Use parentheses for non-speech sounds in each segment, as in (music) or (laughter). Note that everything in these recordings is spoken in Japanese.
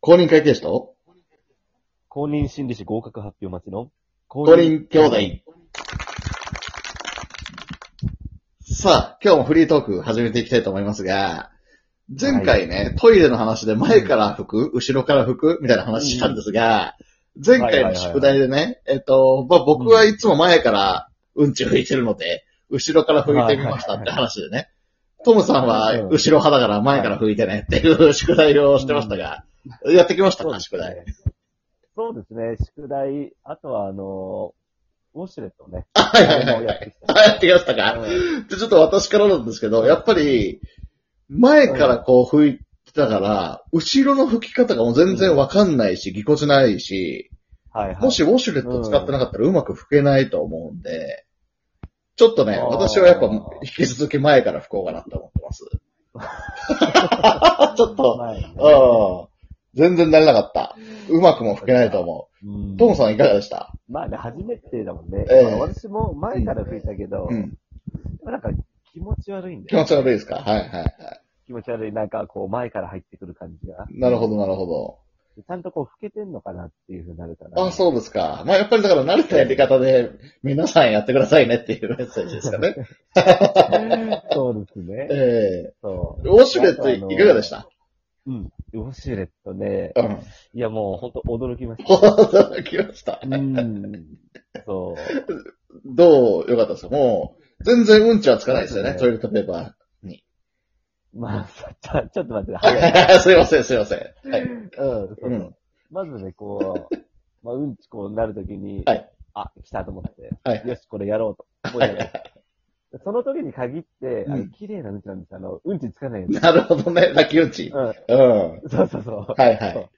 公認会計士と？公認心理師合格発表待ちの？公公認兄弟。さあ、今日もフリートーク始めていきたいと思いますが、前回ね、トイレの話で前から拭く、後ろから拭くみたいな話したんですが、前回の宿題でね、えっと、まあ、僕はいつも前からうんち拭いてるので、後ろから拭いてみましたって話でね、トムさんはうん後ろ派だから前から拭いてねっていう宿題をしてましたが、やってきましたか、宿題。。そうですね、宿題、あとはあのー、ウォシュレットね。はいはいはいやってきましたかうちょっと私からなんですけど、やっぱり、前からこう拭いてたから、後ろの拭き方がもう全然わかんないし、ぎこちないし、はいはい。もしウォシュレット使ってなかったらうまく拭けないと思うんで、ちょっとね、私はやっぱ引き続き前から拭こうかなと思ってます。(laughs) (laughs) ちょっと、前ねうん。全然慣れなかった。うまくも拭けないと思う。トムさんいかがでした？まあね、初めてだもんね。ええまあ私も前から吹いたけど、うん。なんか気持ち悪いんだ気よ。持ち悪いですか？はいはいはい。気持ち悪い。なんかこう前から入ってくる感じが。なるほどなるほど。ちゃんとこう吹けてんのかなっていうふうになるから。あ、そうですか。まあやっぱりだから慣れたやり方で皆さんやってくださいねっていうメッセージですかね。(laughs) そうですね。(laughs) えそう。えウォシュレットいかがでした？うん。ウォシュレットね。うん。いやもう本当驚きました。驚きました。うん。そう。どうよかったですかもう、全然うんちはつかないですよね、トイレットペーパまあ、ちょ、ちょっと待って、い。に。(laughs) すいません、すいません。はい。うん。そうそううん。まずね、こう、まあ、うんちこうなるときに、はいあ、来たと思って、はい。よし、これやろうと。もうやろうその時に限って、あのうん綺麗なうんちなんです。あの、うんちつかない。なるほどね、泣きうんち。うん。うん。そうそうそう。はいはい。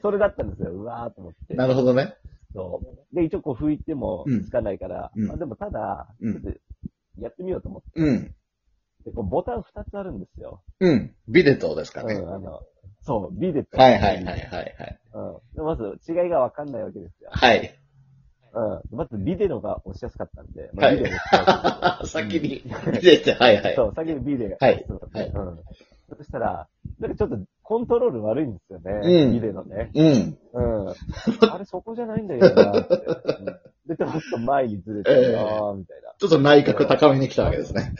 それだったんですよ。うわーと思って。なるほどね。そう。で、一応こう拭いてもうんつかないから、うんまあ、でもただ、うんちょっとやってみようと思って。うん。でこうボタン2つあるんですよ。うん。ビデトですかね。うん、あの、そう、ビデと。はいはいはいはいはい。うん。でまず違いがわかんないわけですよ。はい。うん。まずビデのが押しやすかったんで、はいビデオ押しやすい先にビデって、はいはい。そう、先にビデが。はいそうはいうん。そしたら、なんかちょっとコントロール悪いんですよね。うんビデのね。うん。うん。あれそこじゃないんだよなって。うんで、ちょっと前にずれてええるなぁ、みたいな。ちょっと内角高めに来たわけですね。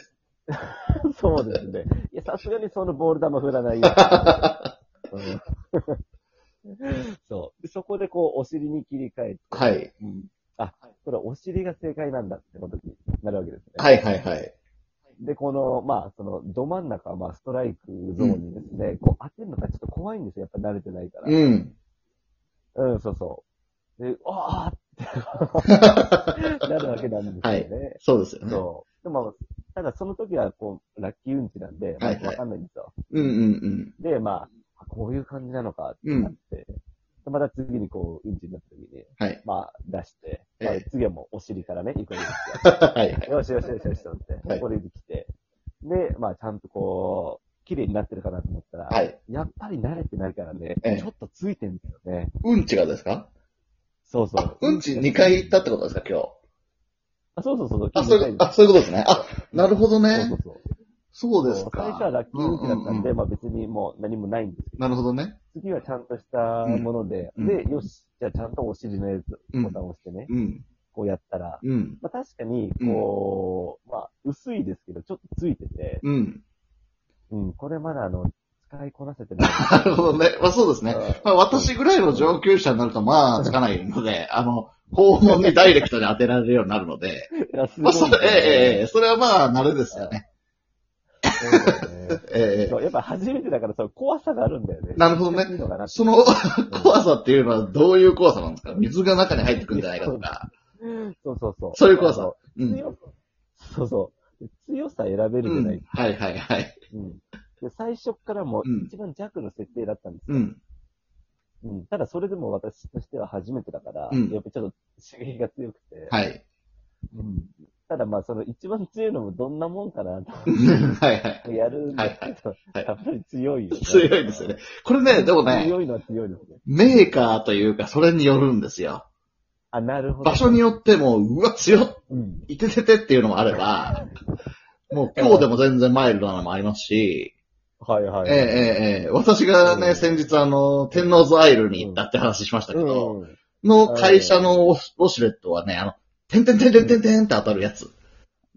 (laughs) そうですね。いや、さすがにそのボール球振らないよ。(laughs) うんそう。でそこでこう、お尻に切り替えて、はい。うんあ、これお尻が正解なんだってことになるわけですね。はいはいはい。で、この、まあ、その、ど真ん中、まあ、ストライクゾーンにですね、こう当てるのがちょっと怖いんですよ。やっぱ慣れてないから。うん。うん、そうそう。で、あーって (laughs) なるわけなんですよね。そうですよね。そう。でも、ただその時は、こう、ラッキーうんちなんで、まあはいはいわかんないんですよ。うんうんうん。で、まあ、こういう感じなのかってなって、でまた次にこう、うんちになった時に、はい。まあ、次はもうお尻からね、行くわけですよ。(laughs) はいはい。よしよしよしよしと思って、はいこれで来て、で、まあ、ちゃんとこう、綺麗になってるかなと思ったら、はい。やっぱり慣れてないからね、ええちょっとついてるんですよね。うんちがですか？そうそう。うんち2回行ったってことですか、今日？あ、そうそうそう。あ、そういう、あ、そういうことですね。あ、なるほどそうねそう。そう。そうです最初はか。ラッキーうんちだったんで、まあ別にもう何もないんですけど、なるほどね。次はちゃんとしたもので、うんで、よし、じゃあちゃんとお尻のやつ、うんボタンを押してね、うん。こうやったら、うん。まあ確かに、こう、まあ薄いですけど、ちょっとついてて、うん。うん、これまだあの、使いこなせてない。(laughs) なるほどね。まあそうですね。うんまあ私ぐらいの上級者になるとまあつかないので、あの、肛門にダイレクトに当てられるようになるので、(laughs) いやすまあそれ、ええええそれはまあ慣れですよね。(laughs) ええそうやっぱ初めてだから、そう、怖さがあるんだよね。なるほどねその怖さっていうのはどういう怖さなんですか？水が中に入ってくるんじゃないかとか。そうそうそう。そういう怖さあのうん。強そうそう。強さ選べるじゃない、うんはいはいはい。うんで最初からもうん一番弱の設定だったんですよ。うん。うんただそれでも私としては初めてだから、うんやっぱりちょっと刺激が強くて、はい。うんただまあその一番強いのもどんなもんかなとはいはい。やるんだけど、はいやっぱり強いよね。強いですよね。これね、でもね、強いのは強いですね。メーカーというか、それによるんですよ。あ、なるほど。場所によっても、うわ、強っ、うん。いてててっていうのもあれば、もう今日でも全然マイルドなのもありますし、はいはい。ええええええ私がね、うん先日あの、天皇ズアイルに行ったって話しましたけど、うん。の会社のウォシュレットはね、あの、てんてんてんてんてんてんって当たるやつ。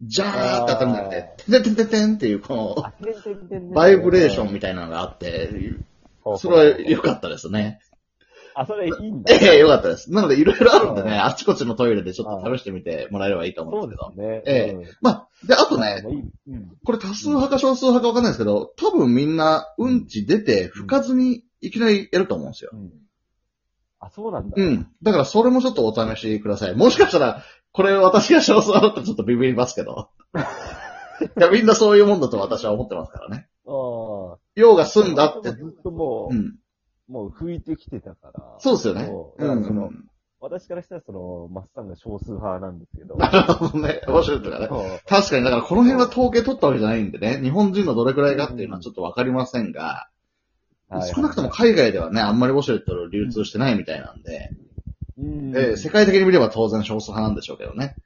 ジャーって当たるんじゃなくて、てんてんてんてんっていうこの、バイブレーションみたいなのがあって、それは良かったですね。あ、それいいんだ。(laughs) ええ、良かったです。なので、いろいろあるんでね、うんあちこちのトイレでちょっと試してみてもらえればいいと思そううんですけど。ですね。ええうんまあ、で、あとね。これ多数派か少数派かわかんないですけど、多分みんなうんち出て拭かずにいきなりやると思うんですよ。うん。あ、そうなんだ。うん。だからそれもちょっとお試しください。もしかしたら、これ私が少数派だとちょっとビビりますけど。(laughs) いや、みんなそういうもんだと私は思ってますからね。ああ。用が済んだって。ずっともう、うん。もう拭いてきてたから。そうですよねだからその、私からしたらその、マッサンが少数派なんですけど。なるほどね。面白いとかね。確かに、だからこの辺は統計取ったわけじゃないんでね、日本人のどれくらいかっていうのはちょっとわかりませんが、はい少なくとも海外ではね、あんまりウォシュレット流通してないみたいなんで、うん。えー世界的に見れば当然少数派なんでしょうけどね。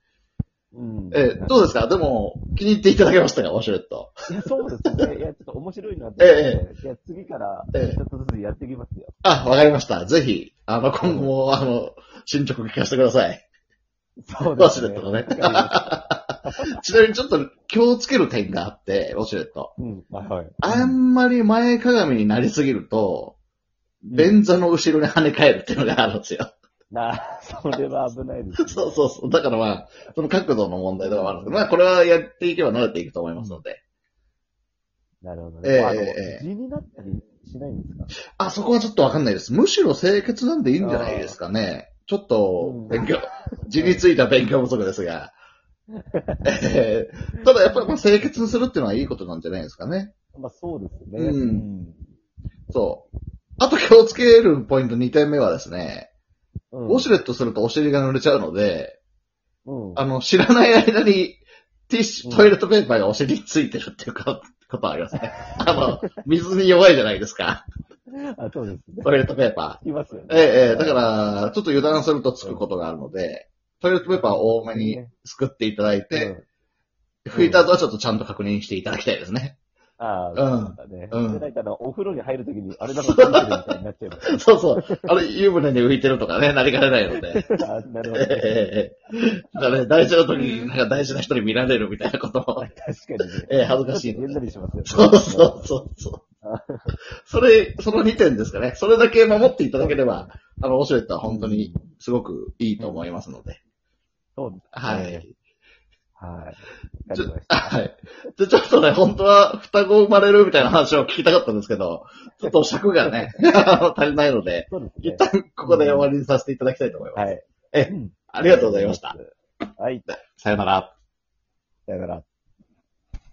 うん。えーどうですか？でも、気に入っていただけましたかウォシュレット。いや、そうですね。いや、ちょっと面白いなって思って。いや、次から、ええちょっとずつやっていきますよ。あ、わかりました。ぜひ、あの、今後も、あの、進捗聞かせてください。そうウォシュレットのねちなみにちょっと気をつける点があって、ウォシュレット。うん。はいはい。あんまり前かがみになりすぎると、便座の後ろに跳ね返るっていうのがあるんですよ。なあ、(laughs) それは危ないですね。(laughs) そうそうそう。だからまあ、その角度の問題とかもあるんですけど、まあこれはやっていけば慣れていくと思いますので。なるほどええね。あのええ地になったりしないんですかあ、そこはちょっとわかんないです。むしろ清潔なんでいいんじゃないですかね。ちょっと、勉強、字についた勉強不足ですが。えーただやっぱりまあ清潔するっていうのはいいことなんじゃないですかね。まあそうですね。うんそう。あと気をつけるポイント2点目はですね、うん。ウォシュレットするとお尻が濡れちゃうので、うん。あの、知らない間に、ティッシュ、うんトイレットペーパーがお尻についてるっていうか (laughs) ことありますね。あの、水に弱いじゃないですか。あ、そうですね。トイレットペーパいますよね。ー。ええ、ええ、だから、ちょっと油断するとつくことがあるので、トイレットペーパーを多めにすくっていただいて、うん拭いた後はちょっとちゃんと確認していただきたいですね。ああ、うんね。うんで、なんかあの、お風呂に入るときに、あれなんかついてるみたいになっちゃいます。(laughs) そうそう。あれ、湯船で浮いてるとかね、なりかねないので。(laughs) あなるほええどね。え (laughs) えだからね、大事な時になんか大事な人に見られるみたいなことも。確かにね。ええ恥ずかしいなりしますよね。そうそうそうそう。それ、その2点ですかね。それだけ守っていただければ、あの、オシュレットは本当にすごくいいと思いますので。そうですね。はい。はい。わかりました。はい。(laughs) で、ちょっとね、本当は双子生まれるみたいな話を聞きたかったんですけど、(laughs) ちょっと尺がね、(laughs) 足りないので、です一ね。旦ここで終わりにさせていただきたいと思います。はい。えうんありがとうございました。。はい。さよなら。さよなら。